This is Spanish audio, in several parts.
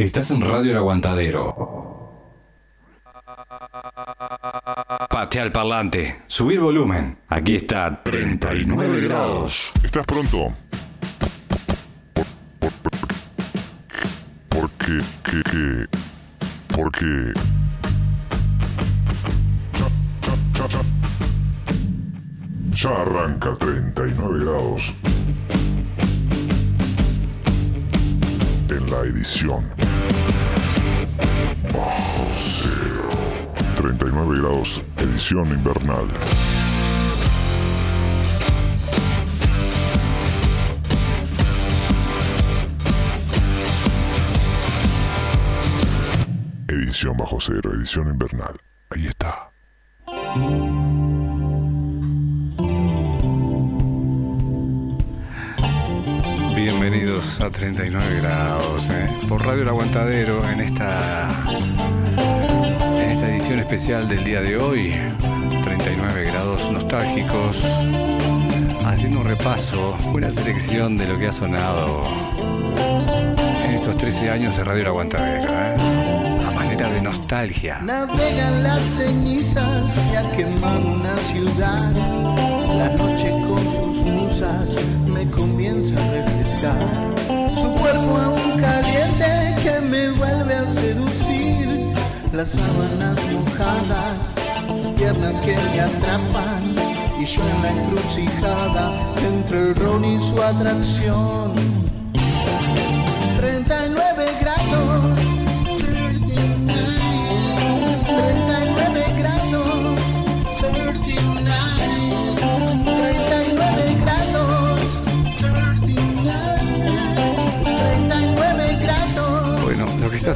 Estás en Radio El Aguantadero. Patea al parlante, subir volumen. Aquí está 39 grados. ¿Estás pronto? Porque, que, que, porque... Ya arranca 39 grados. En la edición. Bajo cero. 39 grados, edición invernal. Edición bajo cero, edición invernal. Ahí está. A 39 grados eh, por Radio El Aguantadero en esta en esta edición especial del día de hoy. 39 grados nostálgicos. Haciendo un repaso una selección de lo que ha sonado en estos 13 años de Radio El Aguantadero eh, a manera de nostalgia. Navegan las cenizas, se ha quemado una ciudad. Con sus musas me comienza a refrescar. Su cuerpo aún caliente que me vuelve a seducir. Las sábanas mojadas, sus piernas que me atrapan. Y yo en la encrucijada entre el ron y su atracción.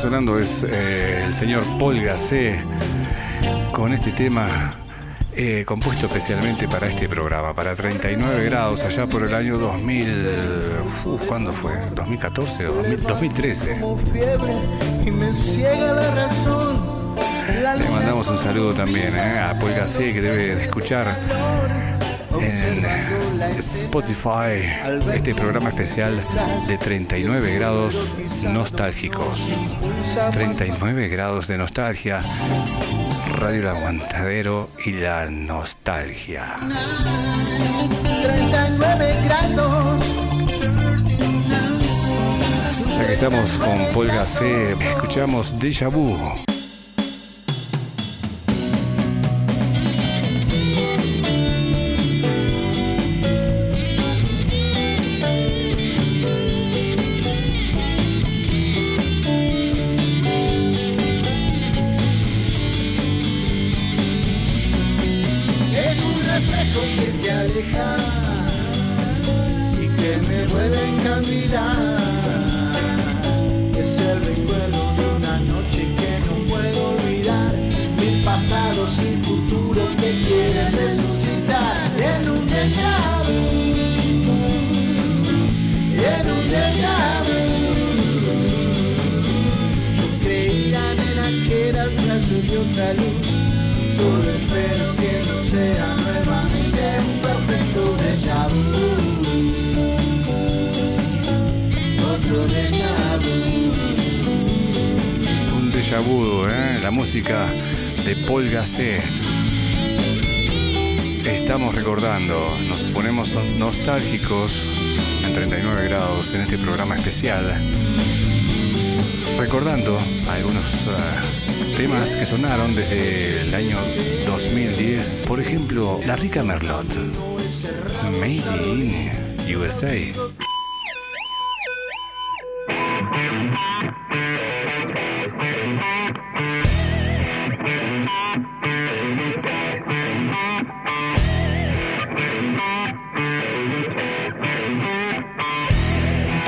Sonando es eh, el señor Paul Gassé con este tema eh, compuesto especialmente para este programa, para 39 grados, allá por el año 2000. uf, ¿Cuándo fue? ¿2014 o 2000 2013? Como fiebre y me ciega la razón. La Le mandamos un saludo también eh, a Paul Gassé que debe de escuchar en Spotify este programa especial de 39 grados nostálgicos. 39 grados de nostalgia, Radio El Aguantadero y la nostalgia. 39 grados. Ya que estamos con Paul Gassé, escuchamos Déjà Vu.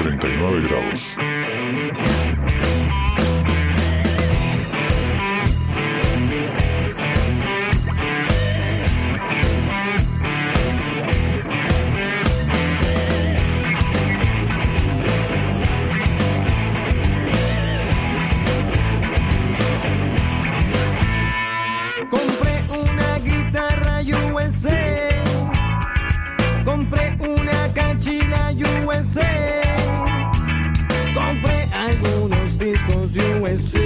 39 grados. Compré una guitarra USA. Compré una cachila USA. Compré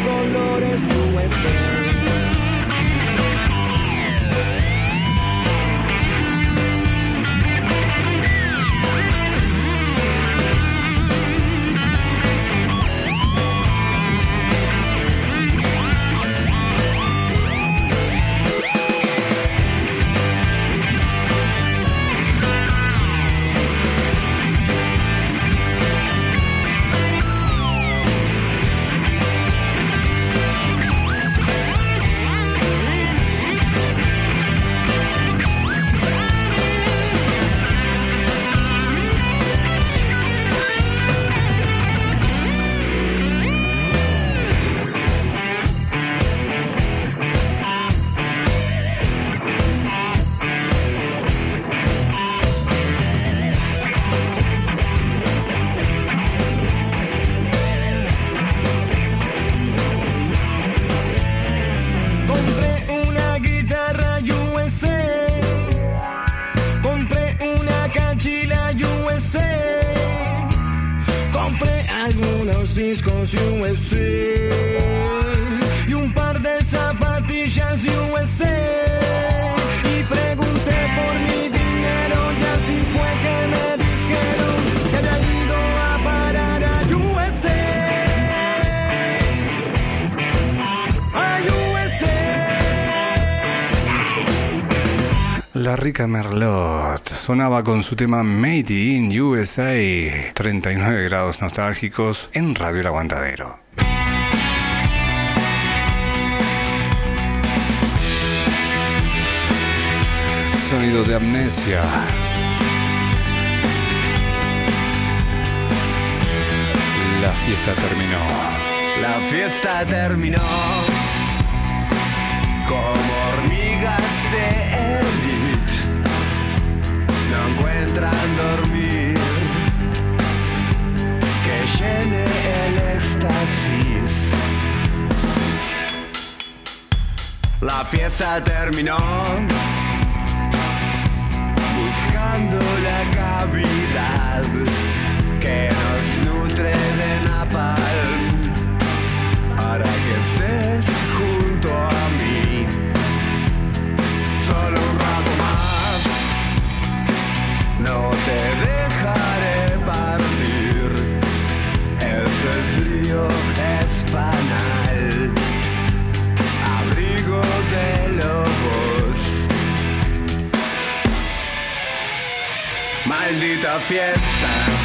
pongan los La rica Merlot sonaba con su tema Made in USA, 39 grados nostálgicos en Radio El Aguantadero. Sonido de amnesia. La fiesta terminó. La fiesta terminó como hormigas de dormir que llene el éxtasis. La fiesta terminó buscando la cavidad que nos nutre de napalm para que estés junto a mí. Te dejaré partir. Ese frío es banal, abrigo de lobos. Maldita fiesta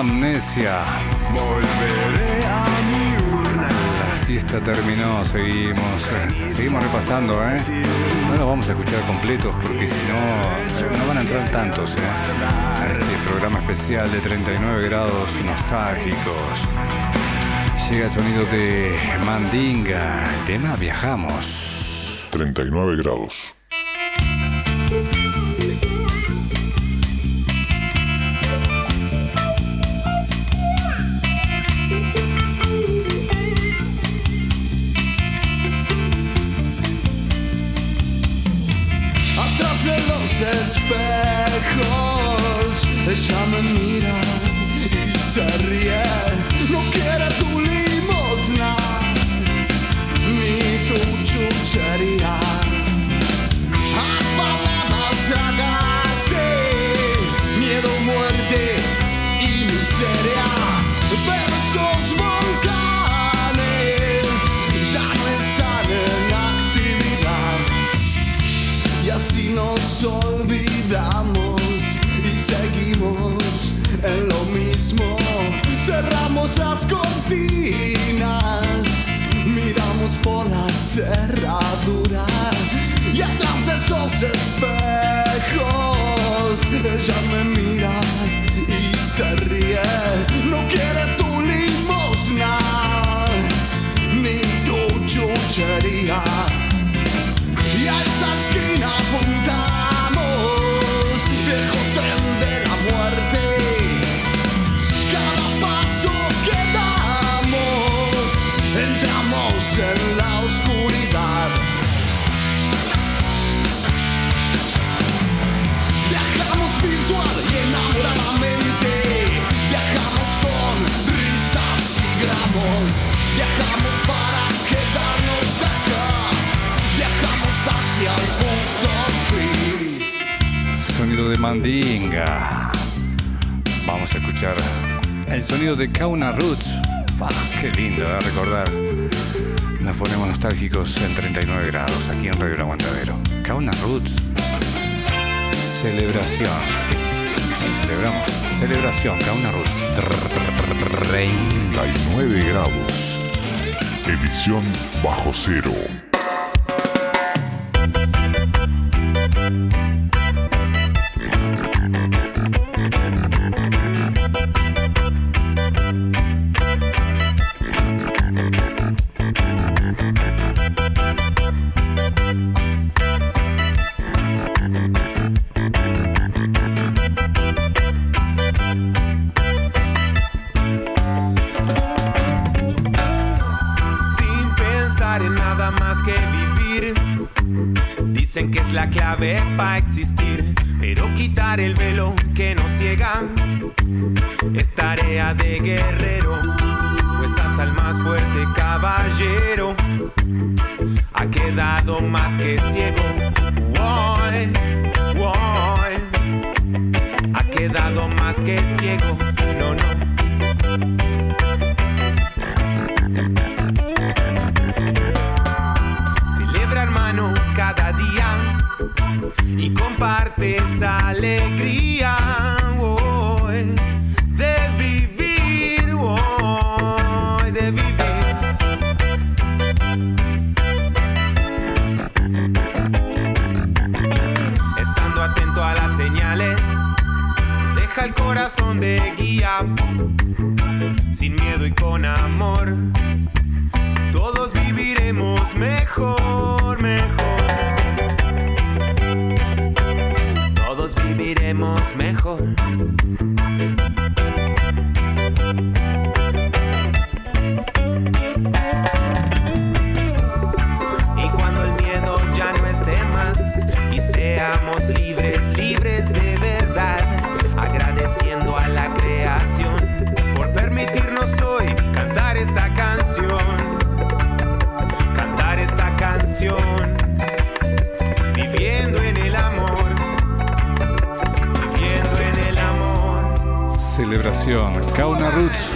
Amnesia. volveré a mi urna. La fiesta terminó, seguimos, eh, seguimos repasando, ¿eh? No los vamos a escuchar completos porque si no, no van a entrar tantos, ¿eh? A este programa especial de 39 grados nostálgicos. Llega el sonido de Mandinga, el tema Viajamos. 39 grados. Ella me mira y se ríe. No quiere tu limosna ni tu chuchería. Cerradura y atrás de esos espejos de Kauna Roots. Ah, qué lindo, ¿eh? recordar. Nos ponemos nostálgicos en 39 grados aquí en Radio El Aguantadero. Kauna Roots. Celebración. Sí, celebramos. Celebración, Kauna Roots. 39 grados. Edición bajo cero. La clave para existir, pero quitar el velo que nos ciega es tarea de guerrero, pues hasta el más fuerte caballero ha quedado más que ciego. Woy, woy, ha quedado más que ciego. El corazón de guía, sin miedo y con amor todos viviremos mejor, mejor. Todos viviremos mejor. Celebración, Kauna Roots.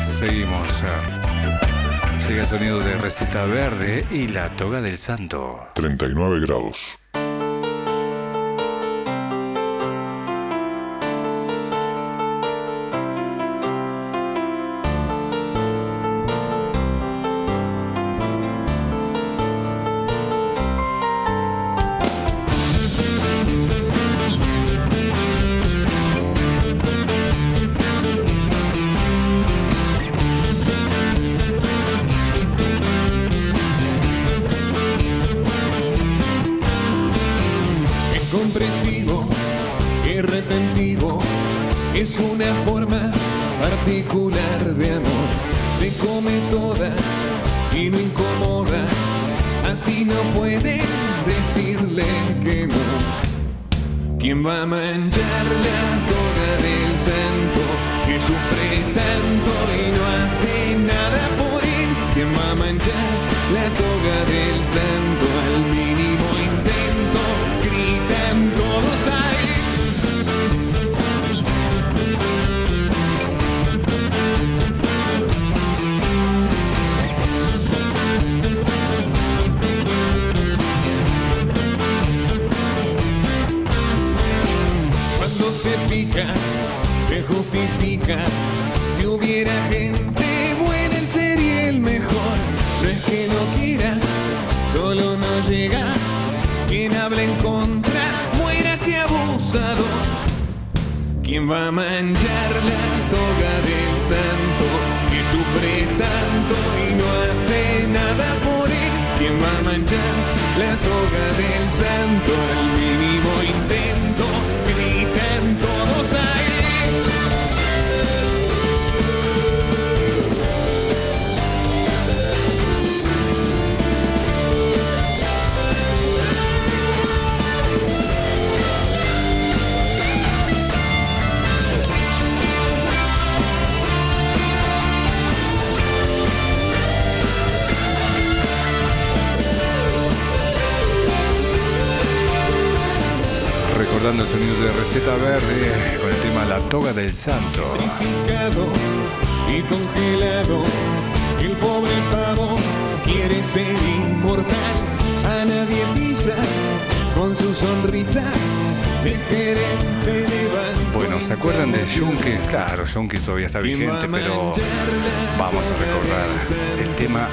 Seguimos. eh, Sigue el sonido de Recita Verde y la toga del santo. 39 grados. all the. Claro, Junkies todavía está vigente, pero vamos a recordar el tema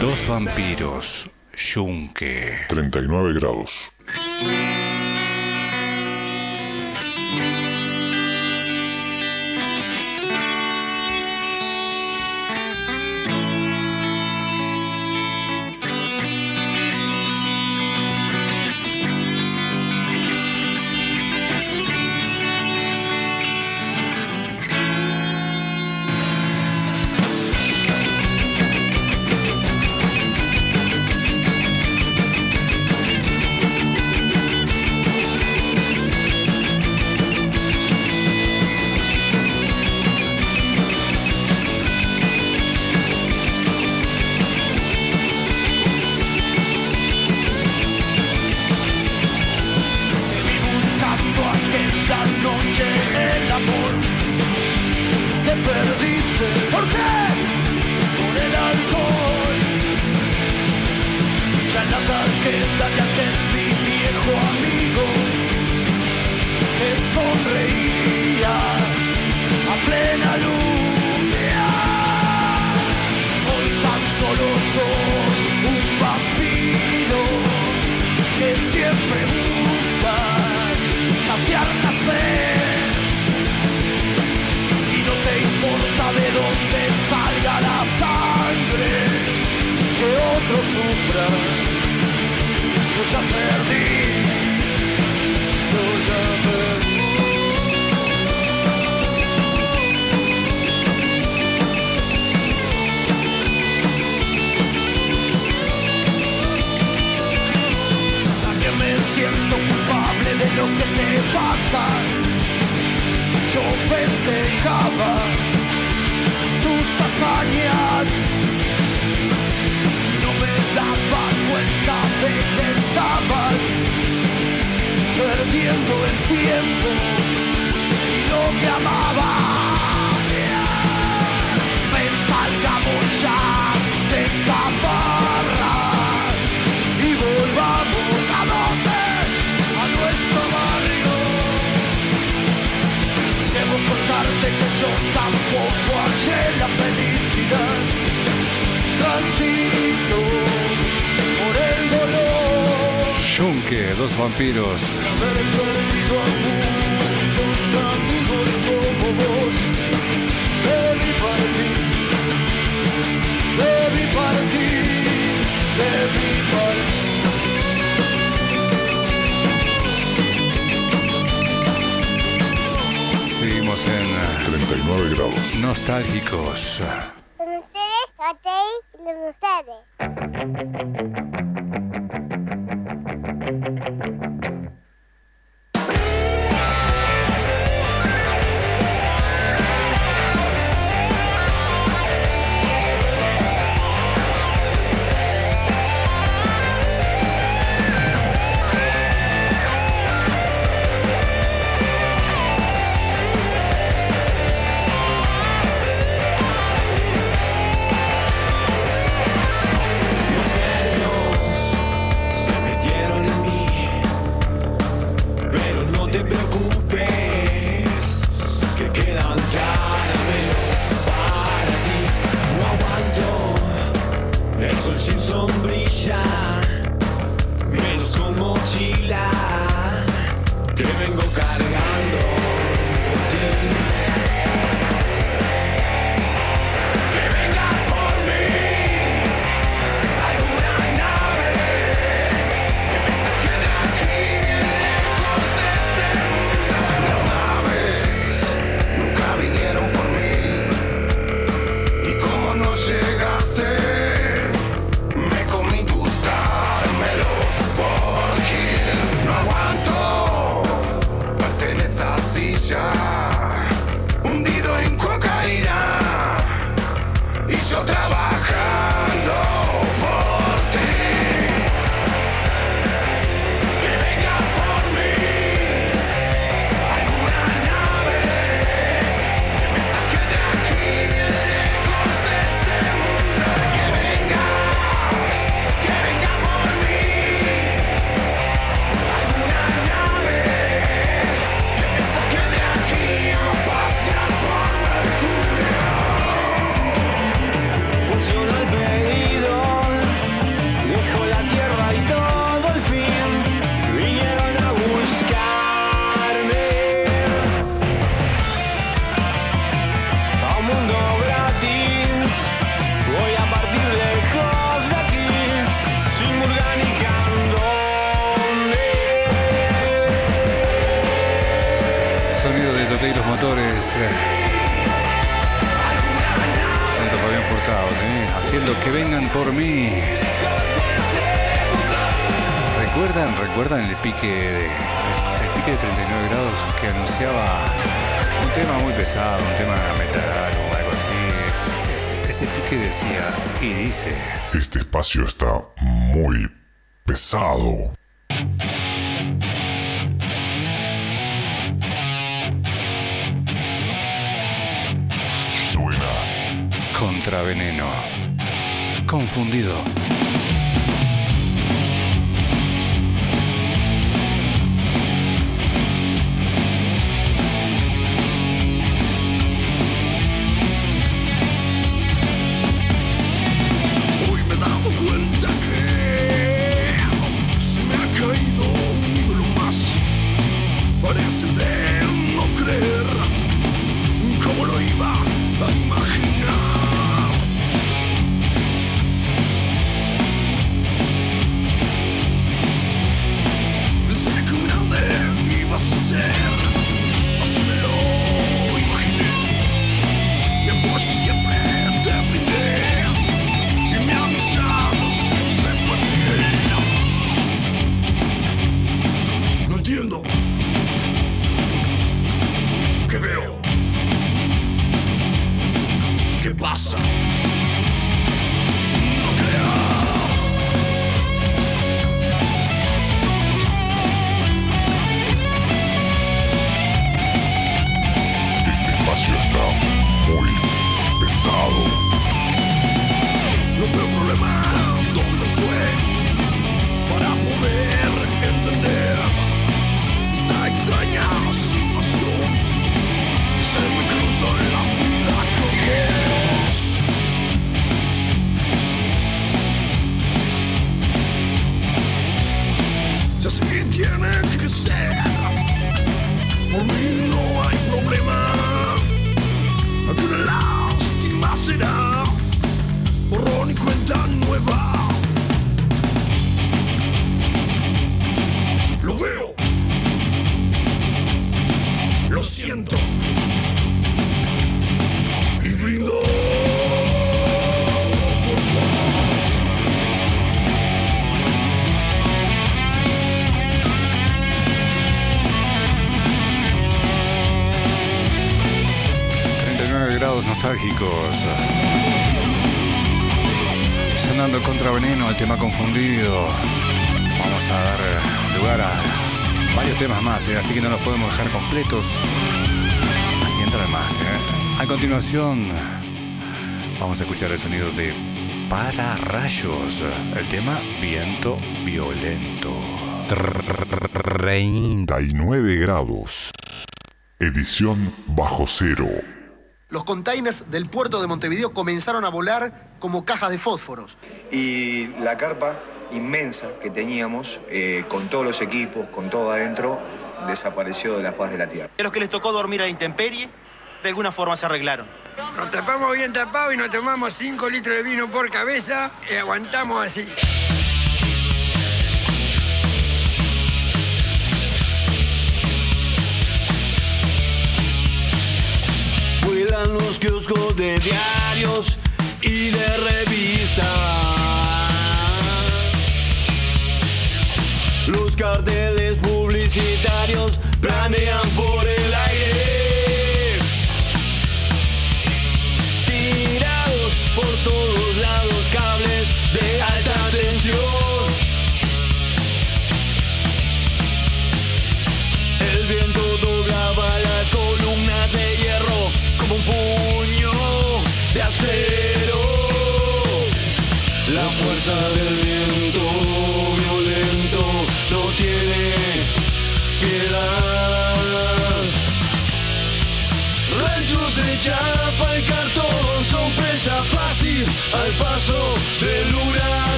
Dos vampiros, Yunque. 39 grados. Nostálgicos. Con ustedes, hotel, con ustedes. por mí. ¿Recuerdan, recuerdan el pique de, el pique de 39 grados que anunciaba un tema muy pesado, un tema metal o algo así? Ese pique decía y dice: Este espacio está muy pesado. Suena. Contraveneno confundido. Continuación, vamos a escuchar el sonido de Para Rayos, el tema Viento Violento. 39 grados. Edición bajo cero. Los containers del puerto de Montevideo comenzaron a volar como cajas de fósforos. Y la carpa inmensa que teníamos, eh, con todos los equipos, con todo adentro, desapareció de la faz de la tierra. A los que les tocó dormir a la intemperie, de alguna forma se arreglaron. Nos tapamos bien tapados y nos tomamos 5 litros de vino por cabeza y aguantamos así. Vuelan los kioscos de diarios y de revistas. Los carteles publicitarios planean por el aire. Por todos lados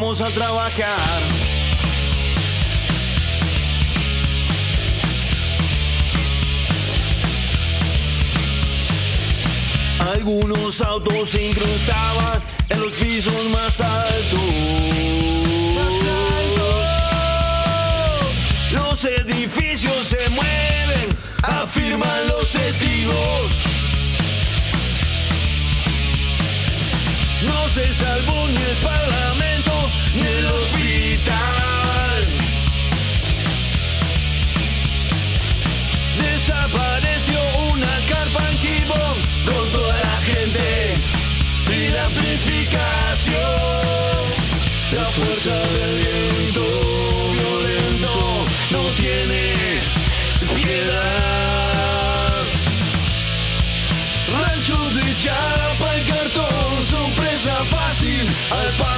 vamos a trabajar. Algunos autos se incrustaban en los pisos más altos. Los edificios se mueven, afirman los testigos. No se salvó ni el parlamento Alba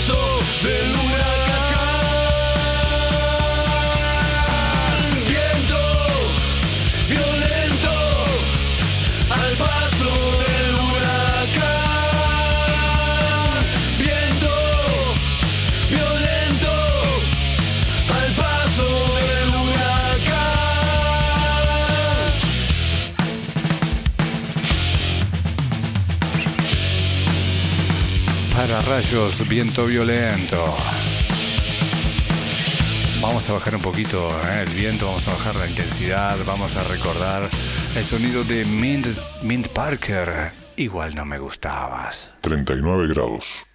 viento violento. Vamos a bajar un poquito ¿eh? el viento, vamos a bajar la intensidad, vamos a recordar el sonido de Mint, Mint Parker. Igual no me gustabas. 39 grados.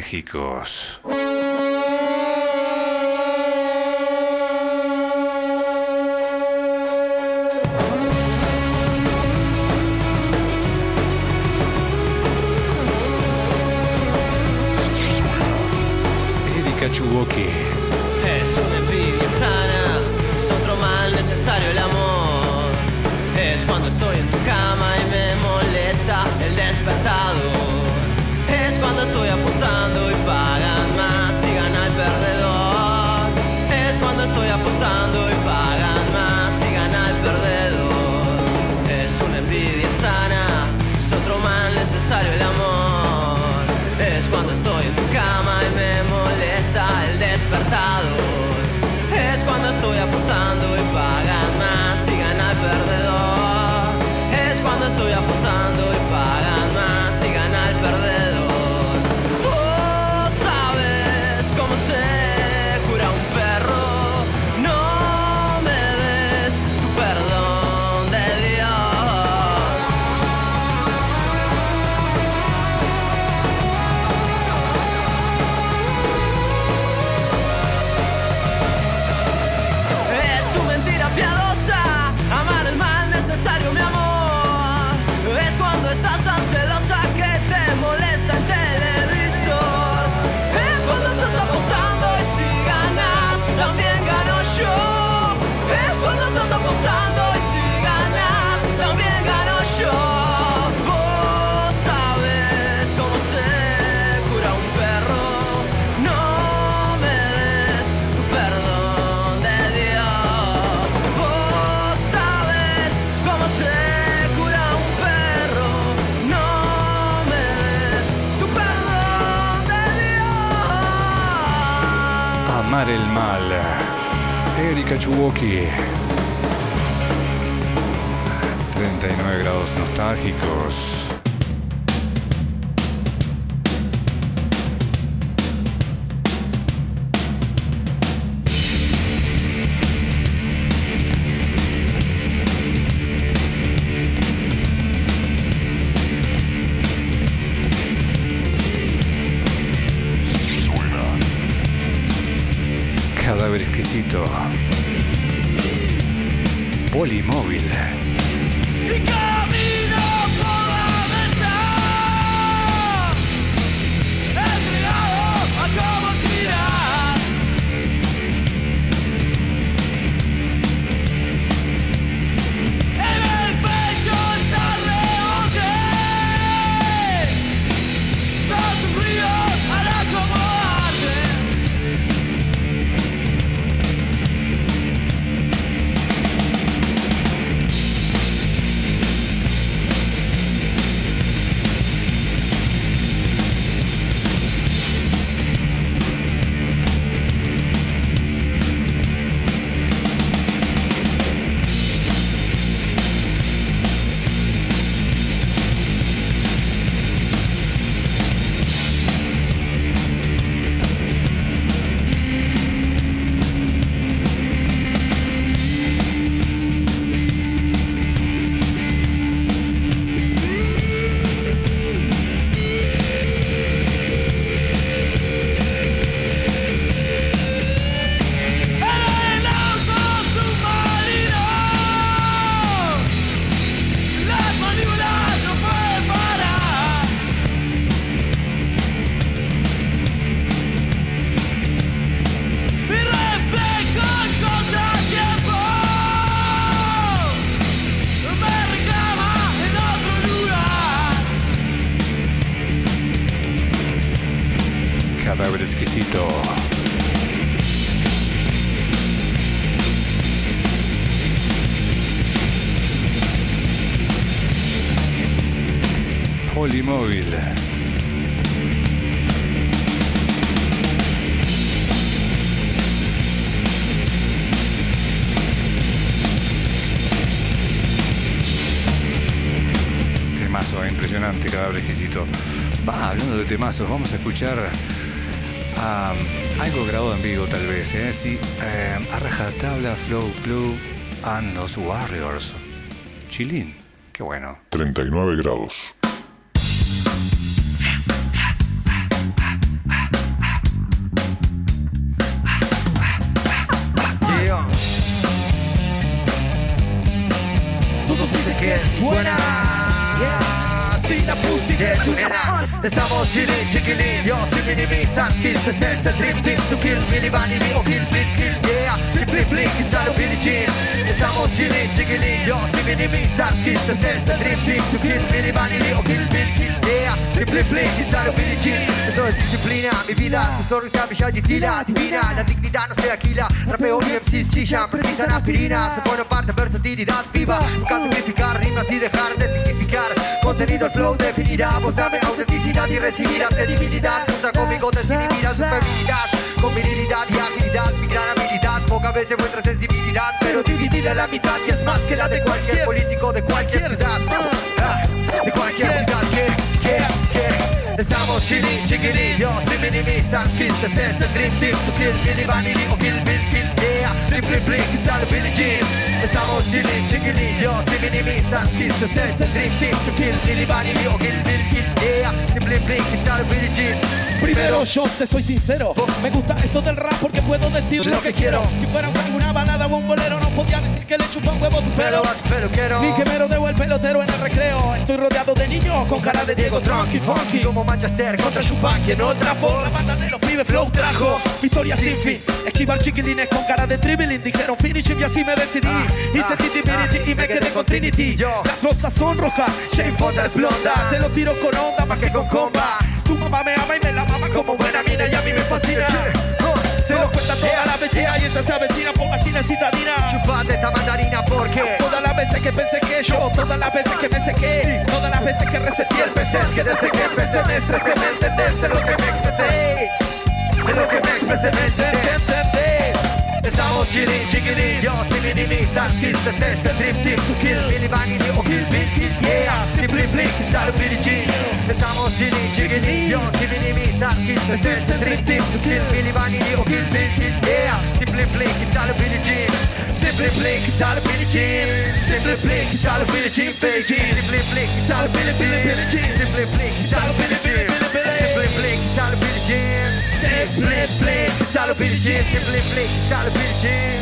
alérgicos. temazos. Vamos a escuchar um, algo grabado en vivo, tal vez. ¿eh? Sí, um, a rajatabla, Flow Club and los Warriors. Chilín, qué bueno. 39 grados. kills a sense a drip drip to kill. Billy Vanilli or kill Bill kill. Yeah Simply blink inside a Billie Jean. Estamos chilling, jiggling, yo Si minimizar skills a sense a drip drip to kill. Billy Vanilli or kill Bill kill. It's all Billie Jean Eso es disciplina, mi vida Tu sonrisa brilla tira Divina, la dignidad no se alquila. Rapeo y MCs chillan Precisan aspirina. Se pone parte versatilidad viva. Nunca simplificar rimas y dejar de significar. Contenido el flow definirá Vos dame autenticidad y recibirás credibilidad. Usa conmigo desinhibida su feminidad. Con virilidad y agilidad Mi gran habilidad. Pocas veces muestra sensibilidad Pero dividirla a la mitad Y es más que la de cualquier político de cualquier ciudad. Ah, De cualquier ciudad que, que, que Estamos chilling, chiquilillos Sin minimizar skills Ese es el dream team To kill Billy Vanilli o kill Bill Kill. Yeah, simply blink It's all Billie Jean Estamos chilling, chiquilillos Sin minimizar skills Ese es el dream team To kill Billy Vanilli o kill Bill Kill. Yeah, simply blink It's all Billie Jean Primero yo te soy sincero. Me gusta esto del rap porque puedo decir lo que quiero. Si fuera una balada o un bolero No podía decir que le chupa un huevo tu pelo Pero quiero. Ni que me rodeo el pelotero en el recreo. Estoy rodeado de niños con cara de Diego Tronky Funky. Como Manchester contra Chupanqui en otra forma La banda de los pibes flow trajo Victoria sin fin. Esquivar chiquilines con cara de dribbling Dijeron finishing y así me decidí. Hice titi miriti y me quedé con Trinity Las rosas son rojas Shane Fonda es blonda. Te lo tiro con onda más que con comba Tu mamá me ama y me la mama como buena mina y a mí me fascina. Se lo cuenta toda la vecina y esta se avecina por máquina citadina. Chupate esta mandarina porque Todas las veces que pensé que yo, todas las veces que me sequé Todas las veces que reseté el PC Es que desde que empecé me estresé, me entendés Es lo que me expresé. Es lo que me expresé, me entendés Bullshitty, jiggity, you're singing in me Sound skills, success, a dream team to kill. Billy Vanilli or oh, Kill Bill Kill. Yeah, simply blink inside of Billie Jean. Estamos chilling, jiggity, you're singing in me Sound skills, success, a dream team to kill. Billy Vanilli or oh, Kill Bill Kill. Yeah, simply blink inside of Billie Jean. Simply blink inside of Billie Jean. Simply blink inside of Billie Jean, Beijing Simply blink inside of Billie Jean Simply blink inside of Billie Jean. Simply blink inside of Billie Jean. Simply, sabe pedir, simply, sabe pedir.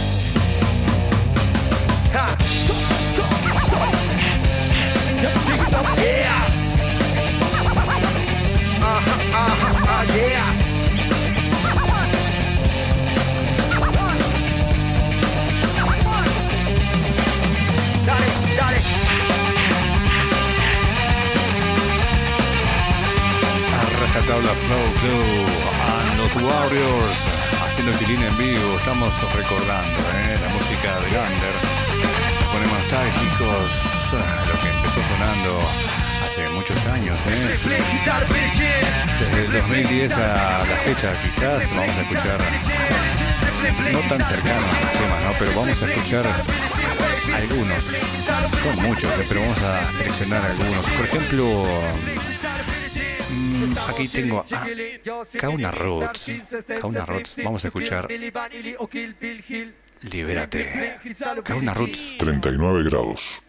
Ha! So, so, so. Yeah! Uh -huh, uh -huh, uh, yeah! Dale, dale. Rajatabla Flow Club. Los Warriors haciendo chilín en vivo. Estamos recordando ¿eh? la música de Gander. Nos ponemos nostálgicos. Lo que empezó sonando hace muchos años. ¿eh? Desde el 2010 a la fecha quizás vamos a escuchar no tan cercanos los temas, ¿no? pero vamos a escuchar algunos. Son muchos, ¿eh? pero vamos a seleccionar algunos. Por ejemplo, aquí tengo a Kauna Roots. Kauna Roots, vamos a escuchar Libérate. Kauna Roots. 39 grados.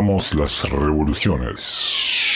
Las revoluciones.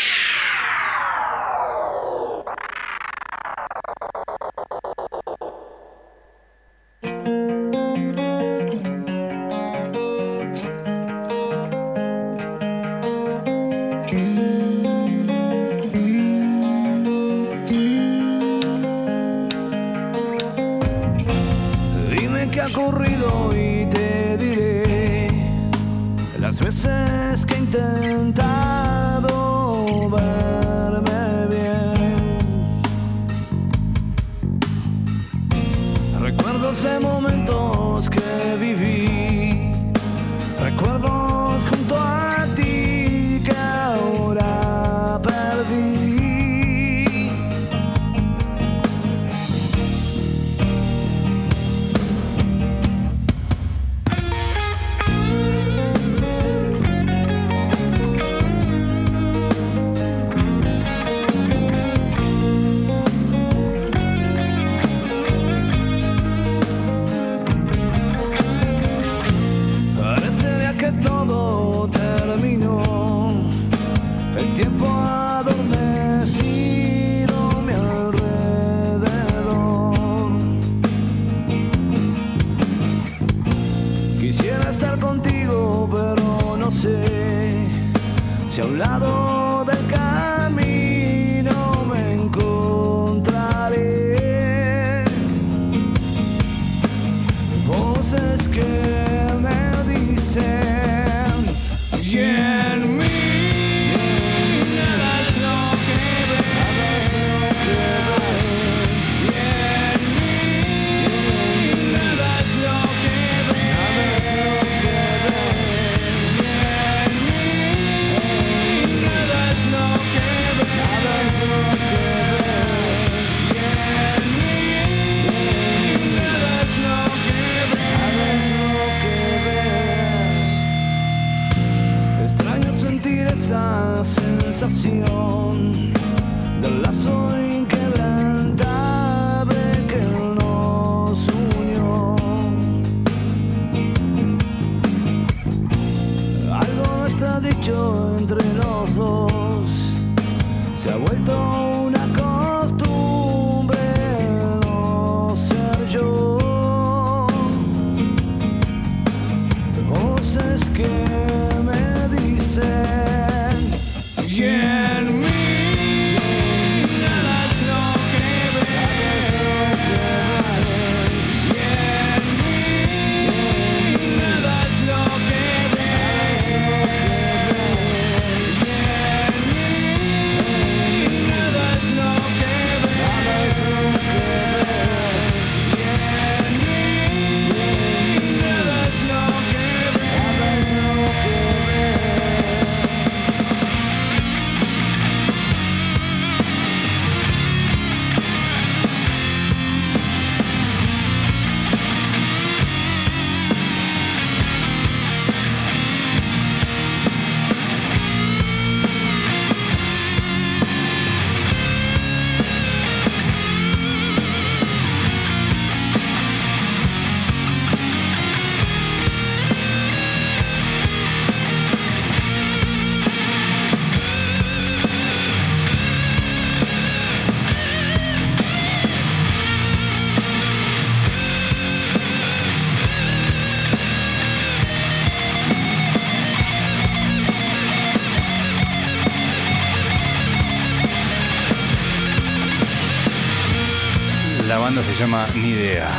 Banda se llama Ni Idea.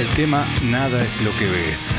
El tema Nada es lo que ves.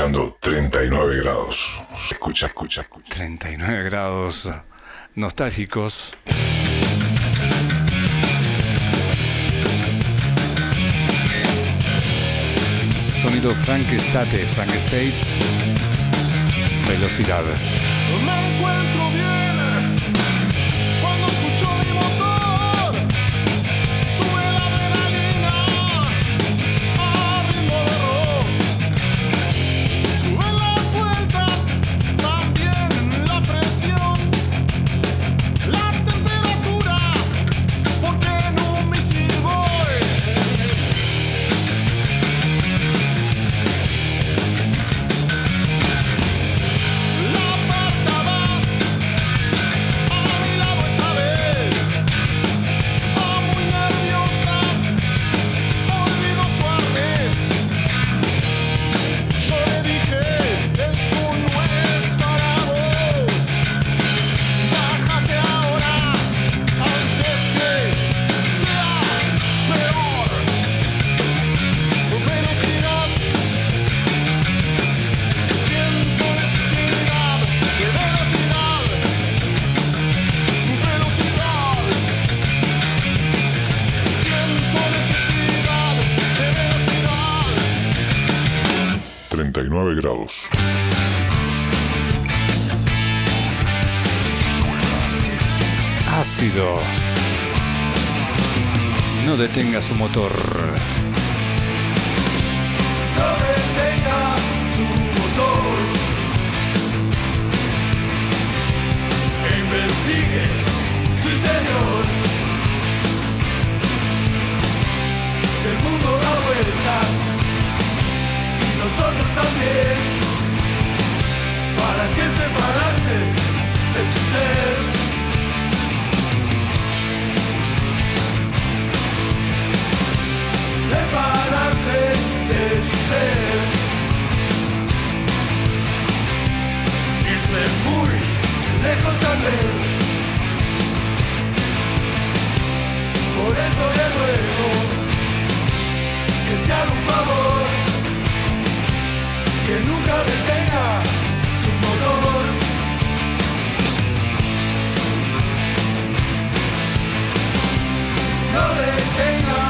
Escuchando 39 grados. Escucha, escucha, escucha. 39 grados nostálgicos. Sonido Frank State, Frank State. Velocidad. Me encuentro bien Ácido. No detenga su motor. No detenga su motor. Investigue su interior. Si el mundo da vueltas y nosotros también, ¿para qué separarse de su ser? Separarse de su ser. Irse muy lejos tal vez. Por eso le ruego que se haga un favor, que nunca detenga su motor. No detenga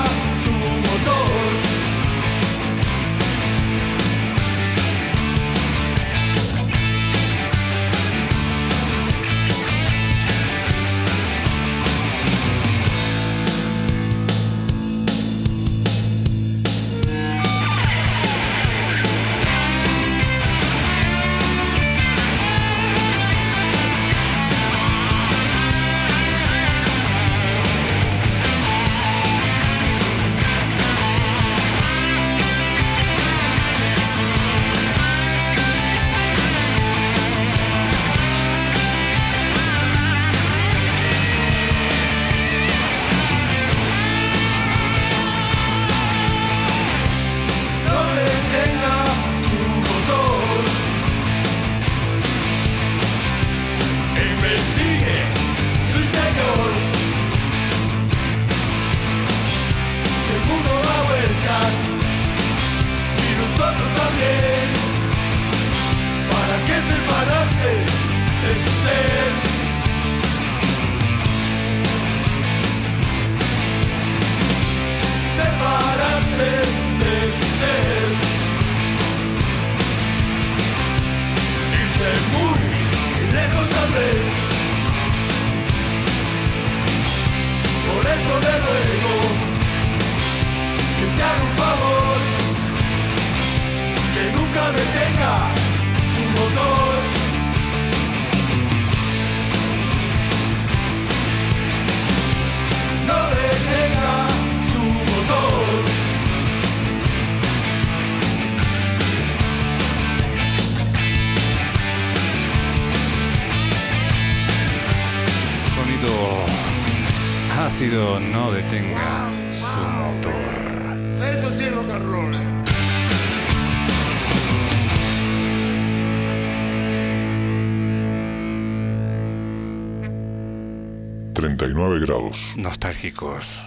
lisérgicos.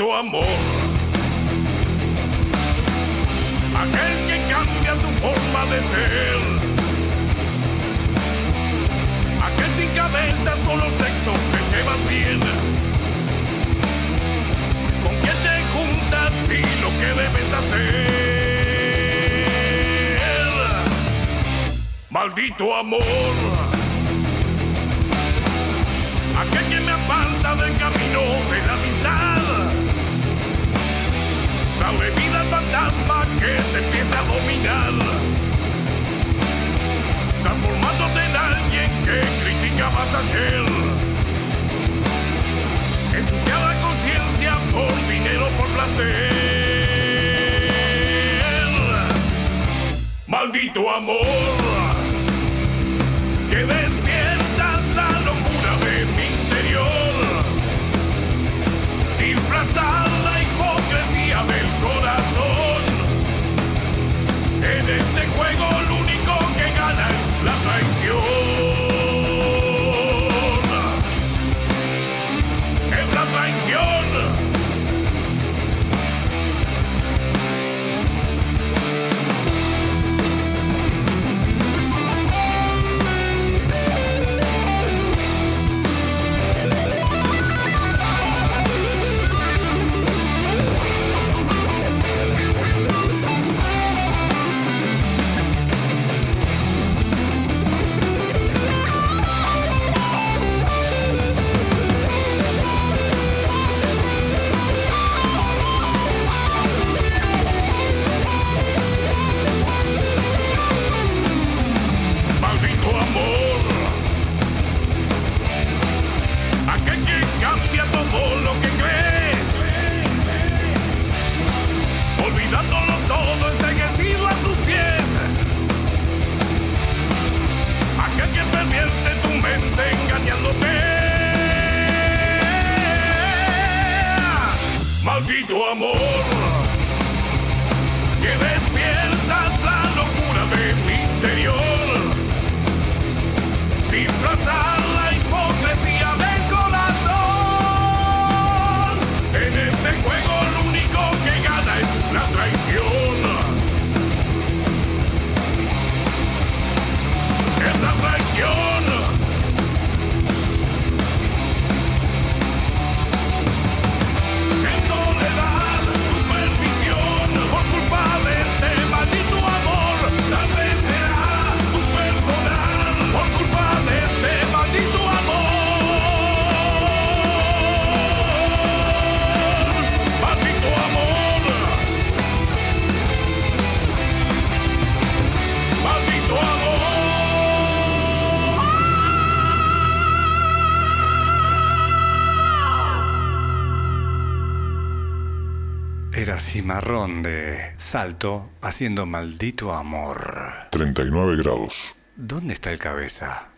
tu amor. Aquel que cambia tu forma de ser. Aquel sin cabeza, solo sexo, te llevas bien. Con quien te juntas y lo que debes hacer. Maldito amor. te empieza a dominar, transformándote en alguien que critica más a ser. Ensuciada conciencia por dinero, por placer. Maldito amor. salto haciendo maldito amor. 39 grados. ¿Dónde está el cabeza?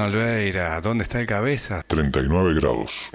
Olveira, ¿dónde está el cabeza? 39 grados.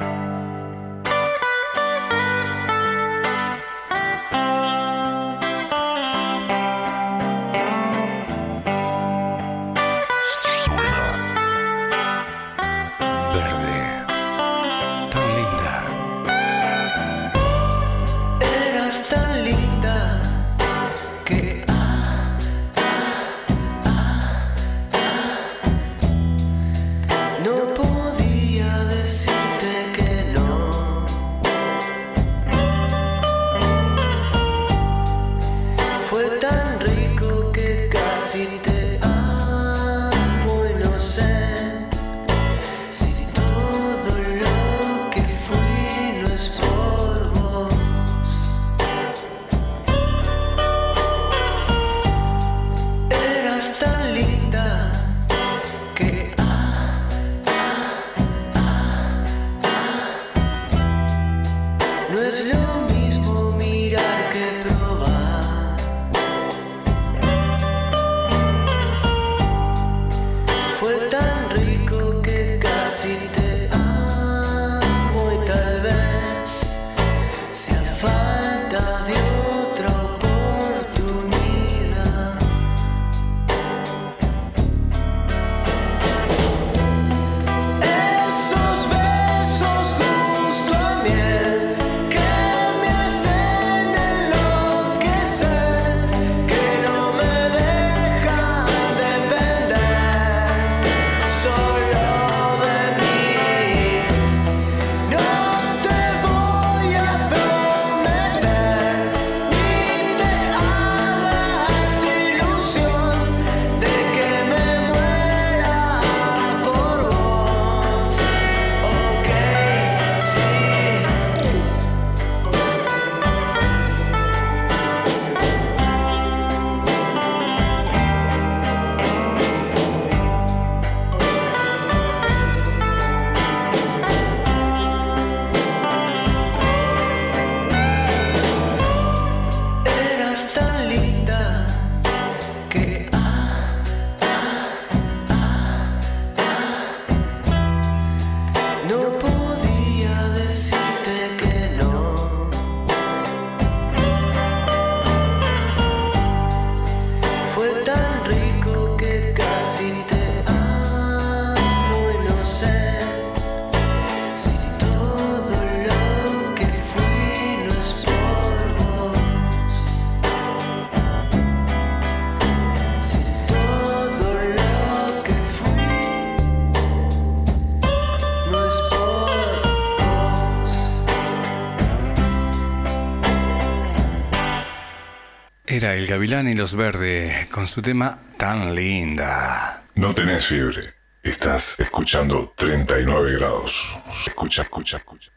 El gavilán y los verdes con su tema tan linda. No tenés fiebre. Estás escuchando 39 grados. Escucha, escucha, escucha.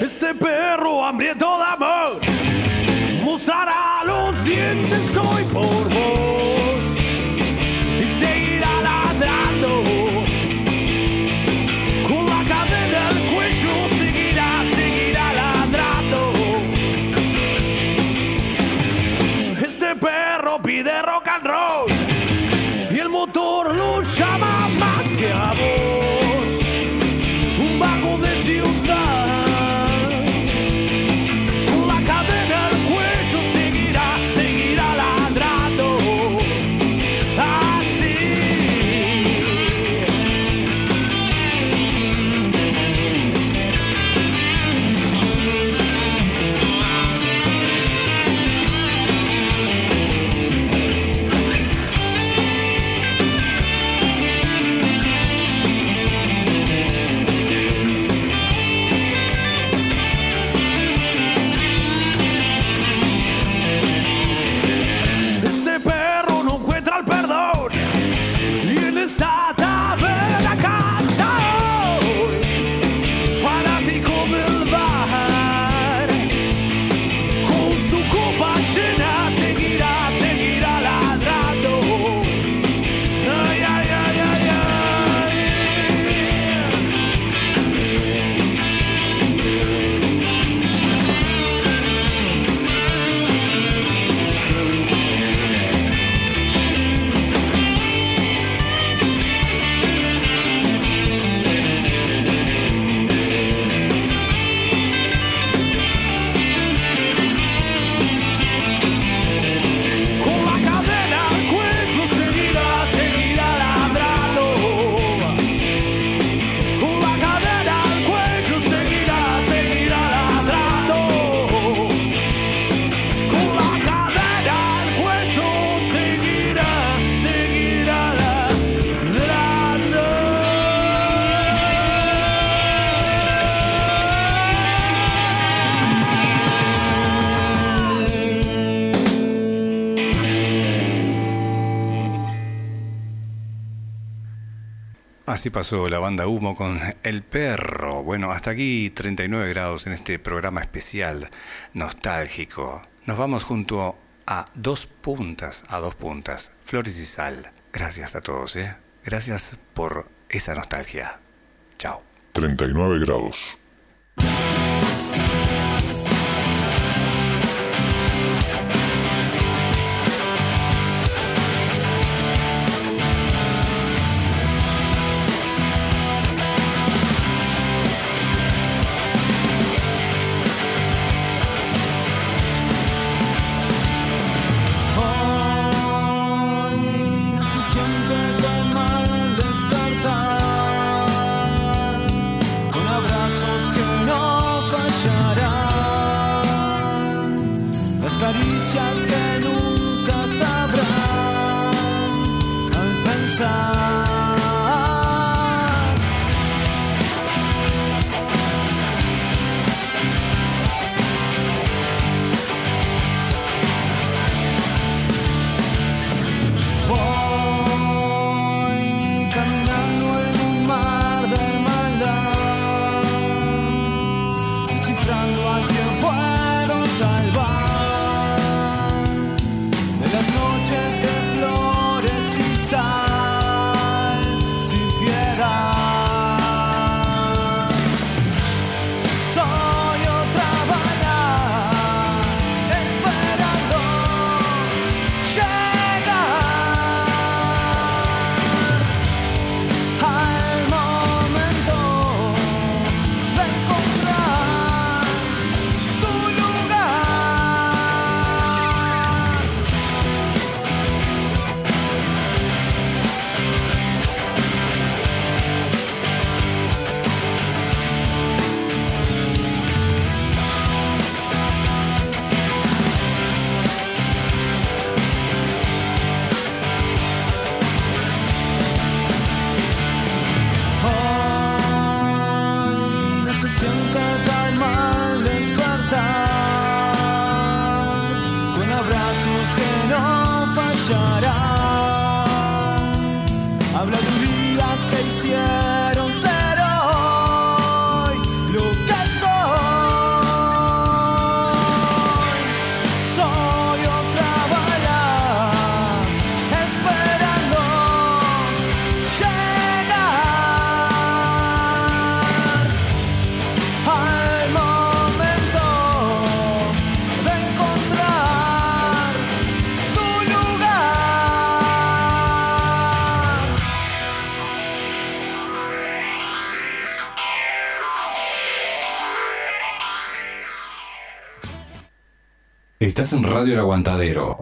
Este perro hambriento de amor Así pasó la banda Humo con El Perro. Bueno, hasta aquí 39 grados en este programa especial nostálgico. Nos vamos junto a dos puntas, a dos puntas, Flores y Sal. Gracias a todos, ¿eh? Gracias por esa nostalgia. Chao. 39 grados. Al Estás en Radio El Aguantadero.